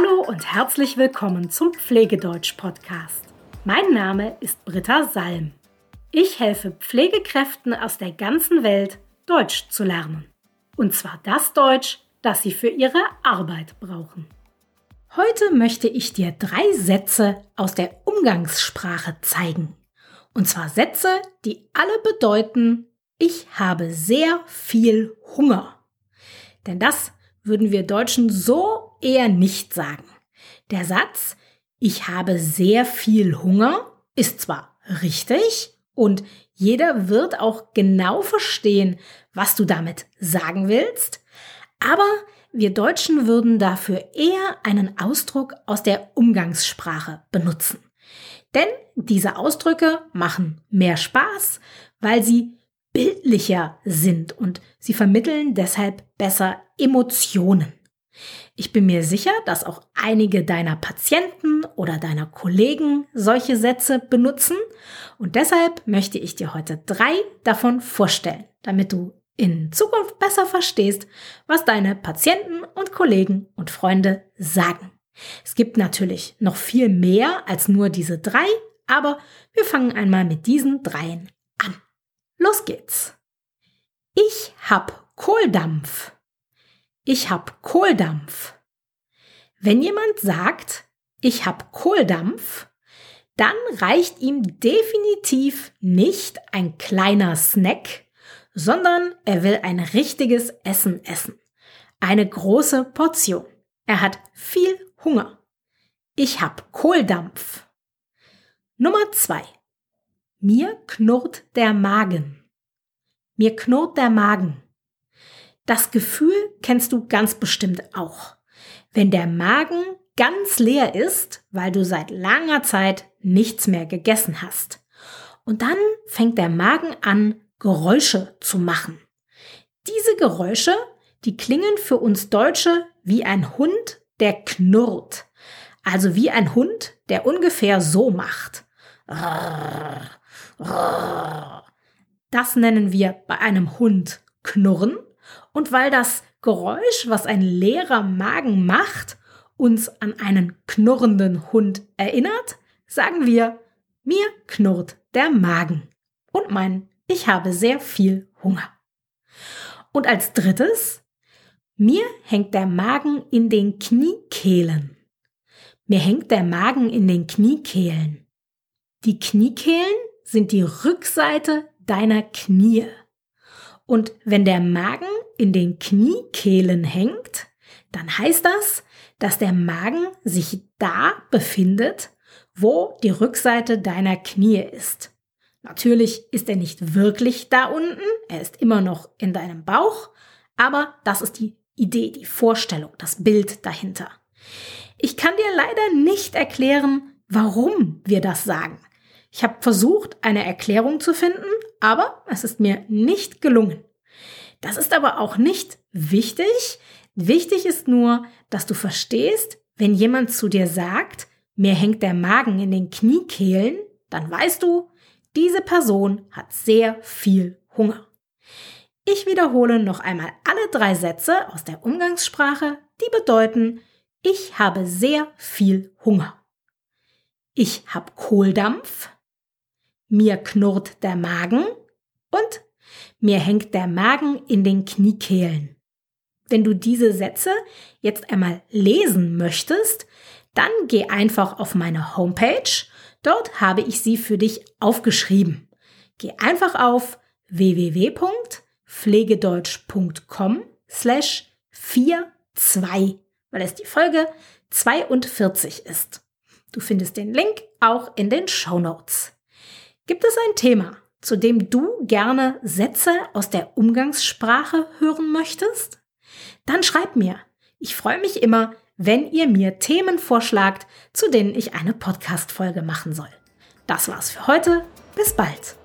Hallo und herzlich willkommen zum Pflegedeutsch-Podcast. Mein Name ist Britta Salm. Ich helfe Pflegekräften aus der ganzen Welt, Deutsch zu lernen. Und zwar das Deutsch, das sie für ihre Arbeit brauchen. Heute möchte ich dir drei Sätze aus der Umgangssprache zeigen. Und zwar Sätze, die alle bedeuten, ich habe sehr viel Hunger. Denn das würden wir Deutschen so eher nicht sagen. Der Satz, ich habe sehr viel Hunger, ist zwar richtig und jeder wird auch genau verstehen, was du damit sagen willst, aber wir Deutschen würden dafür eher einen Ausdruck aus der Umgangssprache benutzen. Denn diese Ausdrücke machen mehr Spaß, weil sie bildlicher sind und sie vermitteln deshalb besser Emotionen. Ich bin mir sicher, dass auch einige deiner Patienten oder deiner Kollegen solche Sätze benutzen und deshalb möchte ich dir heute drei davon vorstellen, damit du in Zukunft besser verstehst, was deine Patienten und Kollegen und Freunde sagen. Es gibt natürlich noch viel mehr als nur diese drei, aber wir fangen einmal mit diesen dreien an. Los geht's. Ich hab Kohldampf. Ich hab Kohldampf. Wenn jemand sagt, ich hab Kohldampf, dann reicht ihm definitiv nicht ein kleiner Snack, sondern er will ein richtiges Essen essen. Eine große Portion. Er hat viel Hunger. Ich hab Kohldampf. Nummer zwei. Mir knurrt der Magen. Mir knurrt der Magen. Das Gefühl kennst du ganz bestimmt auch. Wenn der Magen ganz leer ist, weil du seit langer Zeit nichts mehr gegessen hast. Und dann fängt der Magen an, Geräusche zu machen. Diese Geräusche, die klingen für uns Deutsche wie ein Hund, der knurrt. Also wie ein Hund, der ungefähr so macht. Das nennen wir bei einem Hund Knurren. Und weil das Geräusch, was ein leerer Magen macht, uns an einen knurrenden Hund erinnert, sagen wir, mir knurrt der Magen. Und mein, ich habe sehr viel Hunger. Und als drittes, mir hängt der Magen in den Kniekehlen. Mir hängt der Magen in den Kniekehlen. Die Kniekehlen sind die Rückseite deiner Knie. Und wenn der Magen in den Kniekehlen hängt, dann heißt das, dass der Magen sich da befindet, wo die Rückseite deiner Knie ist. Natürlich ist er nicht wirklich da unten, er ist immer noch in deinem Bauch, aber das ist die Idee, die Vorstellung, das Bild dahinter. Ich kann dir leider nicht erklären, warum wir das sagen. Ich habe versucht, eine Erklärung zu finden, aber es ist mir nicht gelungen. Das ist aber auch nicht wichtig. Wichtig ist nur, dass du verstehst, wenn jemand zu dir sagt, mir hängt der Magen in den Kniekehlen, dann weißt du, diese Person hat sehr viel Hunger. Ich wiederhole noch einmal alle drei Sätze aus der Umgangssprache, die bedeuten, ich habe sehr viel Hunger. Ich habe Kohldampf, mir knurrt der Magen und mir hängt der Magen in den Kniekehlen. Wenn du diese Sätze jetzt einmal lesen möchtest, dann geh einfach auf meine Homepage. Dort habe ich sie für dich aufgeschrieben. Geh einfach auf www.pflegedeutsch.com slash 42, weil es die Folge 42 ist. Du findest den Link auch in den Show Notes. Gibt es ein Thema, zu dem du gerne Sätze aus der Umgangssprache hören möchtest? Dann schreib mir. Ich freue mich immer, wenn ihr mir Themen vorschlagt, zu denen ich eine Podcast-Folge machen soll. Das war's für heute. Bis bald.